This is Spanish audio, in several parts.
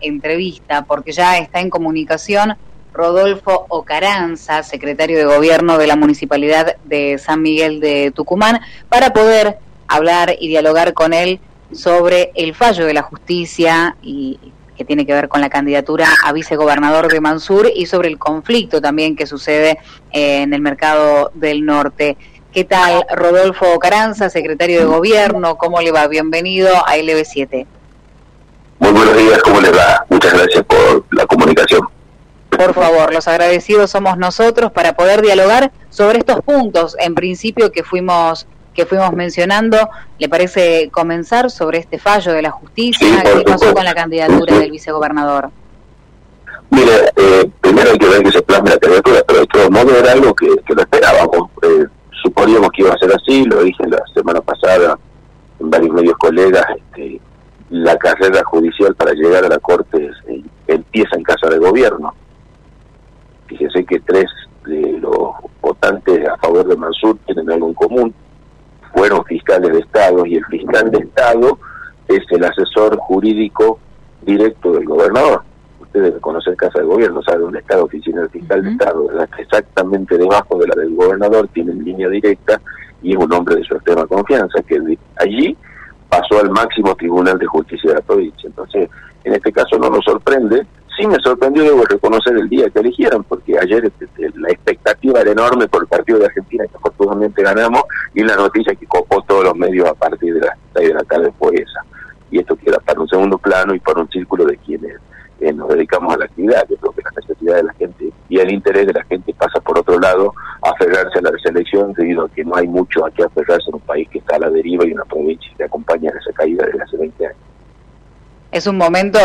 entrevista porque ya está en comunicación Rodolfo Ocaranza, secretario de Gobierno de la Municipalidad de San Miguel de Tucumán, para poder hablar y dialogar con él sobre el fallo de la justicia y que tiene que ver con la candidatura a vicegobernador de Mansur y sobre el conflicto también que sucede en el mercado del norte. ¿Qué tal, Rodolfo Caranza, secretario de Gobierno? ¿Cómo le va? Bienvenido a LB7. Muy buenos días, ¿cómo le va? Muchas gracias por la comunicación. Por favor, los agradecidos somos nosotros para poder dialogar sobre estos puntos, en principio que fuimos que fuimos mencionando. ¿Le parece comenzar sobre este fallo de la justicia? ¿Qué pasó con la candidatura del vicegobernador? Mire, eh, primero hay que ver que se plasme la candidatura, pero de todos modos era algo que, que lo esperábamos. Eh, suponíamos que iba a ser así, lo dije la semana pasada en varios medios colegas, este, la carrera judicial para llegar a la Corte eh, empieza en casa de gobierno. Fíjese que tres de los votantes a favor de Mansur tienen algo en común, fueron fiscales de Estado y el fiscal de Estado es el asesor jurídico directo del gobernador. Usted debe conocer Casa de Gobierno, sabe dónde está la oficina del fiscal de Estado, exactamente debajo de la del gobernador, tiene línea directa y es un hombre de su extrema confianza, que allí pasó al máximo tribunal de justicia de la provincia. Entonces, en este caso no nos sorprende sí me sorprendió, debo reconocer el día que eligieron, porque ayer este, este, la expectativa era enorme por el partido de Argentina, que afortunadamente ganamos, y la noticia que copó todos los medios a partir de las 6 de la tarde fue esa. Y esto queda para un segundo plano y para un círculo de quienes eh, nos dedicamos a la actividad. Yo creo que la necesidad de la gente y el interés de la gente pasa por otro lado aferrarse a la reselección debido a que no hay mucho a qué aferrarse en un país que está a la deriva y una provincia que acompaña esa caída desde hace 20 años. Es un momento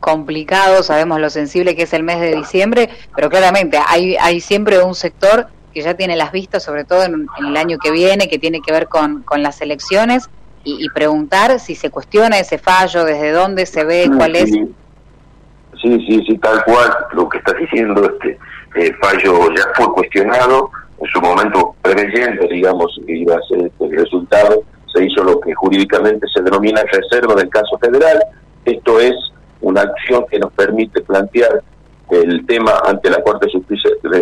complicado, sabemos lo sensible que es el mes de diciembre, pero claramente hay, hay siempre un sector que ya tiene las vistas, sobre todo en, el año que viene, que tiene que ver con, con las elecciones, y, preguntar si se cuestiona ese fallo, desde dónde se ve, cuál es. Sí, sí, sí, tal cual, lo que está diciendo, este el fallo ya fue cuestionado, en su momento preveyendo, digamos, que iba a ser este, el resultado, se hizo lo que jurídicamente se denomina reserva del caso federal, esto es una acción que nos permite plantear el tema ante la Corte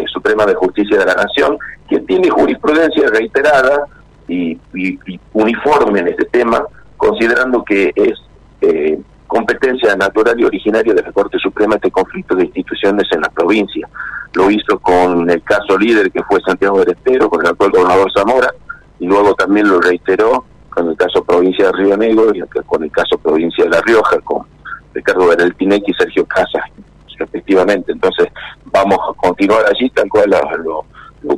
Suprema de Justicia de la Nación, que tiene jurisprudencia reiterada y, uniforme en este tema, considerando que es eh, competencia natural y originaria de la Corte Suprema este conflicto de instituciones en la provincia. Lo hizo con el caso líder que fue Santiago del Estero, con el actual gobernador Zamora, y luego también lo reiteró con el caso provincia de Río Negro y con el caso provincia de La Rioja, con Ricardo Bereltinec y Sergio Casas, respectivamente. Entonces, vamos a continuar allí, tal cual lo,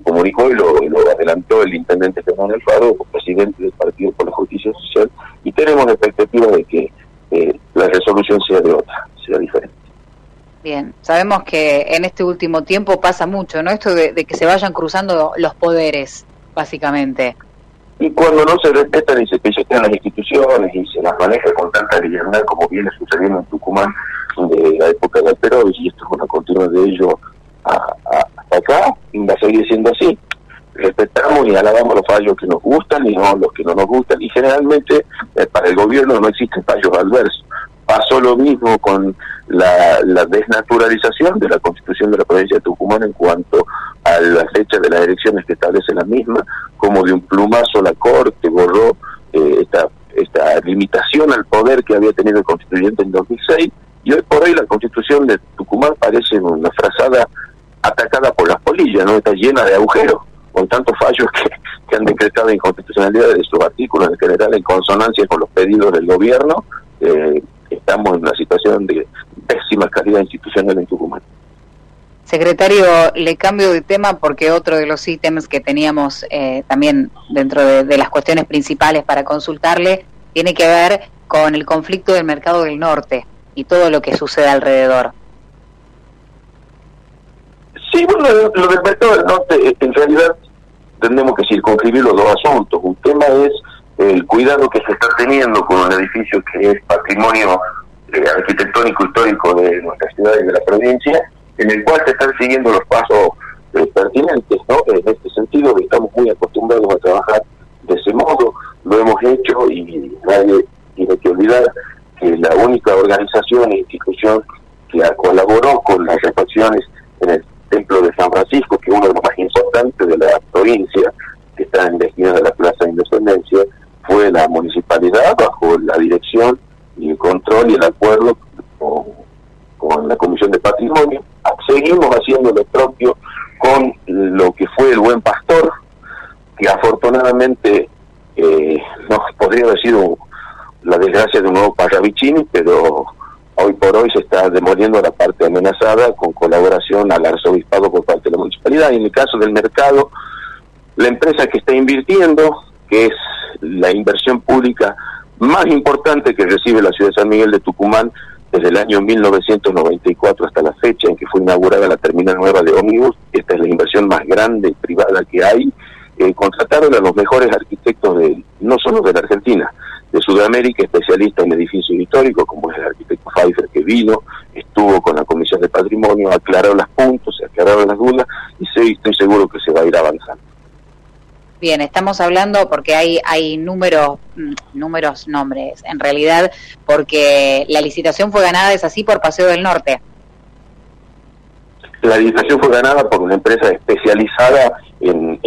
comunicó y lo, adelantó el intendente Fernando Alfaro, presidente del Partido por la Justicia Social, y tenemos la expectativa de que eh, la resolución sea de otra, sea diferente. Bien, sabemos que en este último tiempo pasa mucho, ¿no? Esto de que se vayan cruzando los poderes, básicamente. Y cuando no se respetan y se pisotean las instituciones y se las maneja con tanta libertad como viene sucediendo en Tucumán de la época de Perón, y esto es una continua de ello hasta acá, va a seguir siendo así. Respetamos y alabamos los fallos que nos gustan y no los que no nos gustan, y generalmente eh, para el gobierno no existen fallos adversos. Pasó lo mismo con la, desnaturalización de la constitución de la provincia de Tucumán en cuanto a la fecha de las elecciones que establece la misma, como de un plumazo la Corte borró eh, esta, esta limitación al poder que había tenido el constituyente en 2006, y hoy por hoy la constitución de Tucumán parece una frazada atacada por las polillas, ¿no? Está llena de agujeros, con tantos fallos que, que han decretado inconstitucionalidad de sus artículos en general en consonancia con los pedidos del gobierno, eh, estamos en una situación de pésima calidad institucional en Tucumán. Secretario, le cambio de tema porque otro de los ítems que teníamos eh, también dentro de, las cuestiones principales para consultarle tiene que ver con el conflicto del mercado del norte y todo lo que sucede alrededor. Sí, bueno, lo del mercado del norte, en realidad tenemos que circunscribir los dos asuntos. Un tema es el cuidado que se está teniendo con un edificio que es patrimonio eh, arquitectónico histórico de nuestra ciudad y de la provincia, en el cual se están siguiendo los pasos eh, pertinentes, ¿no? En este sentido, estamos muy acostumbrados a trabajar de ese modo, lo hemos hecho y nadie tiene que olvidar que la única organización e institución que colaboró con las refacciones en el Templo de San Francisco, que es uno de los más importantes de la provincia, que está en la esquina de la Plaza de Independencia, fue la municipalidad bajo la dirección control y el acuerdo con, la Comisión de Patrimonio. Seguimos haciendo lo propio con lo que fue el Buen Pastor, que afortunadamente eh, no podría haber sido la desgracia de un nuevo Parravicini, pero hoy por hoy se está demoliendo la parte amenazada con colaboración al arzobispado por parte de la municipalidad. Y en el caso del mercado, la empresa que está invirtiendo, que es la inversión pública más importante que recibe la ciudad de San Miguel de Tucumán desde el año 1994 hasta la fecha en que fue inaugurada la terminal nueva de ómnibus, esta es la inversión más grande y privada que hay, eh, contrataron a los mejores arquitectos de, no solo de la Argentina, de Sudamérica, especialista en edificios históricos, como es el arquitecto Pfeiffer que vino, estuvo con la Comisión de Patrimonio, aclararon los puntos, se aclararon las dudas y estoy seguro que se va a ir avanzando. Bien, estamos hablando porque hay, hay números, mm, números, nombres, en realidad, porque la licitación fue ganada, es así, por Paseo del Norte. La licitación fue ganada por una empresa especializada en,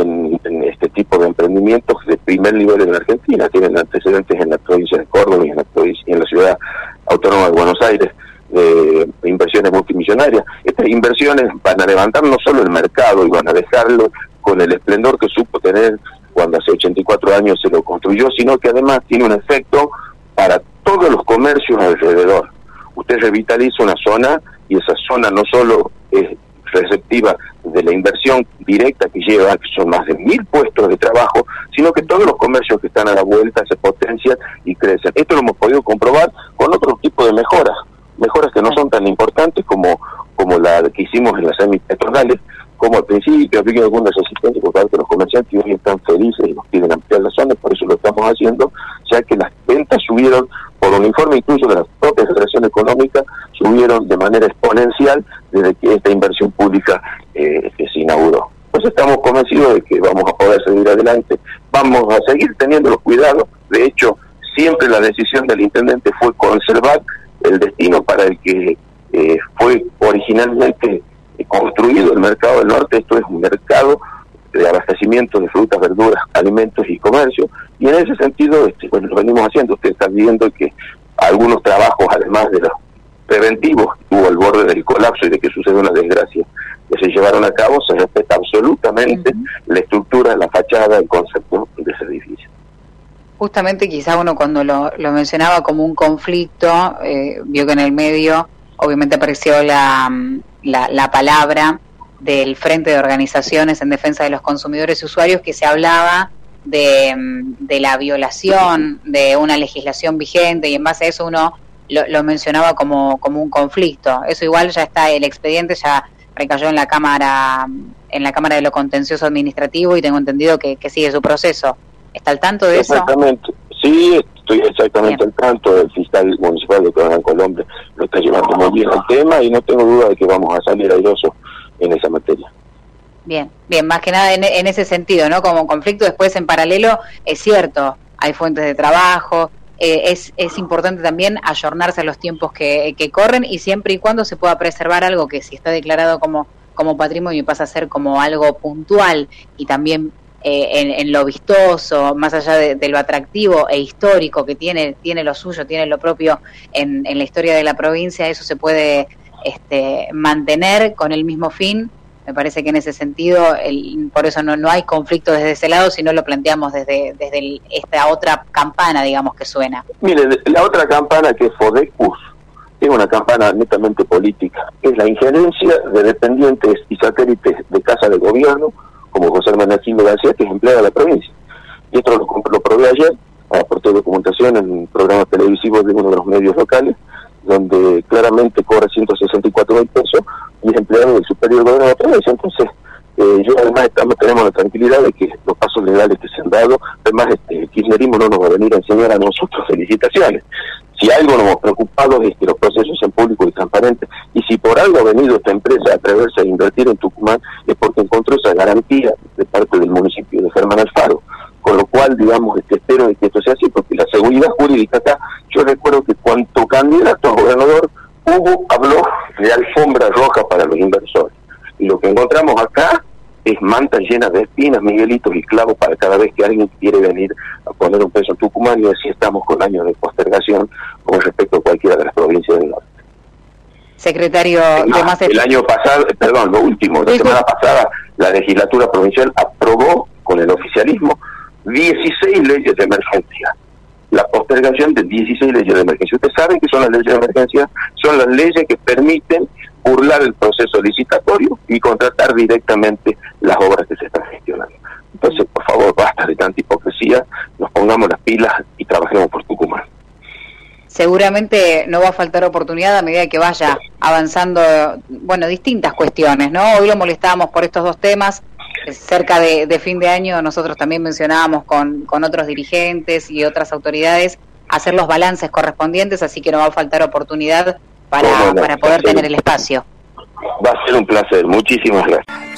este tipo de emprendimientos de primer nivel en Argentina. Tienen antecedentes en la provincia de Córdoba y en la, provincia, en la ciudad autónoma de Buenos Aires de inversiones multimillonarias. Estas inversiones van a levantar no solo el mercado y van a dejarlo con el esplendor que supo tener cuando hace 84 años se lo construyó, sino que además tiene un efecto para todos los comercios alrededor. Usted revitaliza una zona y esa zona no solo es receptiva de la inversión directa que lleva, que son más de mil puestos de trabajo, sino que todos los comercios que están a la vuelta se potencian y crecen. Esto lo hemos podido comprobar con otro tipo de mejoras, mejoras que no son tan importantes como, como la que hicimos en las semipetronales, como al principio había algunas resistencias por parte de los comerciantes y hoy están felices y nos piden ampliar las zonas, por eso lo estamos haciendo, ya que las ventas subieron, por un informe incluso de la propia Federación Económica, subieron de manera exponencial desde que esta inversión pública eh, se inauguró. Pues estamos convencidos de que vamos a poder seguir adelante, vamos a seguir teniendo los cuidados, de hecho siempre la decisión del intendente fue conservar el destino para el que eh, fue originalmente construido el mercado del norte, esto es un mercado de abastecimiento de frutas, verduras, alimentos y comercio, y en ese sentido este, lo venimos haciendo, ustedes están viendo que algunos trabajos, además de los preventivos, hubo el borde del colapso y de que sucedió una desgracia, que se llevaron a cabo, se respeta absolutamente la estructura, la fachada, el concepto de ese edificio. Justamente quizá uno cuando lo, lo mencionaba como un conflicto, eh, vio que en el medio obviamente apareció la, la, palabra del Frente de Organizaciones en Defensa de los Consumidores y Usuarios que se hablaba de, de, la violación de una legislación vigente y en base a eso uno lo, mencionaba como, como un conflicto. Eso igual ya está, el expediente ya recayó en la Cámara en la Cámara de lo Contencioso Administrativo y tengo entendido que, que sigue su proceso. ¿Está al tanto de eso? Sí, estoy exactamente al tanto del fiscal municipal de Coronel Colombia. Lo está llevando muy bien el tema y no tengo duda de que vamos a salir airosos en esa materia. Bien, bien, más que nada en, ese sentido, ¿no? Como conflicto después en paralelo, es cierto, hay fuentes de trabajo, eh, es, es importante también ayornarse a los tiempos que, que corren y siempre y cuando se pueda preservar algo que si está declarado como, como patrimonio pasa a ser como algo puntual y también eh, en, lo vistoso, más allá de, lo atractivo e histórico que tiene, tiene lo suyo, tiene lo propio en, la historia de la provincia, eso se puede este, mantener con el mismo fin. Me parece que en ese sentido, por eso no, no hay conflicto desde ese lado, sino lo planteamos desde, desde esta otra campana, digamos, que suena. Mire, la otra campana que es Fodecus, es una campana netamente política, es la injerencia de dependientes y satélites de casa de gobierno como José Hermanacino García, que es empleado de la provincia. Y esto lo, lo probé ayer, aporté documentación en un programa televisivo de uno de los medios locales, donde claramente cobra 164 mil pesos y es empleado del superior gobierno de la provincia. Entonces, eh, yo además estamos, tenemos la tranquilidad de que los pasos legales que se han dado, además este, el kirchnerismo no nos va a venir a enseñar a nosotros felicitaciones. Si algo nos hemos preocupado es que los procesos sean públicos y transparentes. Y si por algo ha venido esta empresa a atreverse a invertir en Tucumán, es porque encontró esa garantía de parte del municipio de Germán Alfaro con lo cual, digamos, este, espero que esto sea así, porque la seguridad jurídica acá, yo recuerdo que cuanto candidato a gobernador hubo, habló de alfombra roja para los inversores. Y lo que encontramos acá es mantas llenas de espinas, miguelitos y clavos para cada vez que alguien quiere venir a poner un peso en Tucumán y así estamos con años de postergación con respecto a cualquiera de las provincias del norte. Secretario de El año pasado, perdón, lo último, la semana pasada la legislatura provincial aprobó con el oficialismo 16 leyes de emergencia. La postergación de 16 leyes de emergencia. Ustedes saben que son las leyes de emergencia, son las leyes que permiten burlar el proceso licitatorio y contratar directamente las obras que se están gestionando. Entonces, por favor, basta de tanta hipocresía, nos pongamos las pilas y trabajemos por Tucumán. Seguramente no va a faltar oportunidad a medida que vaya avanzando, bueno, distintas cuestiones, ¿no? Hoy lo molestábamos por estos dos temas. Cerca de, fin de año nosotros también mencionábamos con, con otros dirigentes y otras autoridades hacer los balances correspondientes, así que no va a faltar oportunidad para, para poder tener el espacio. Va a ser un placer. Muchísimas gracias.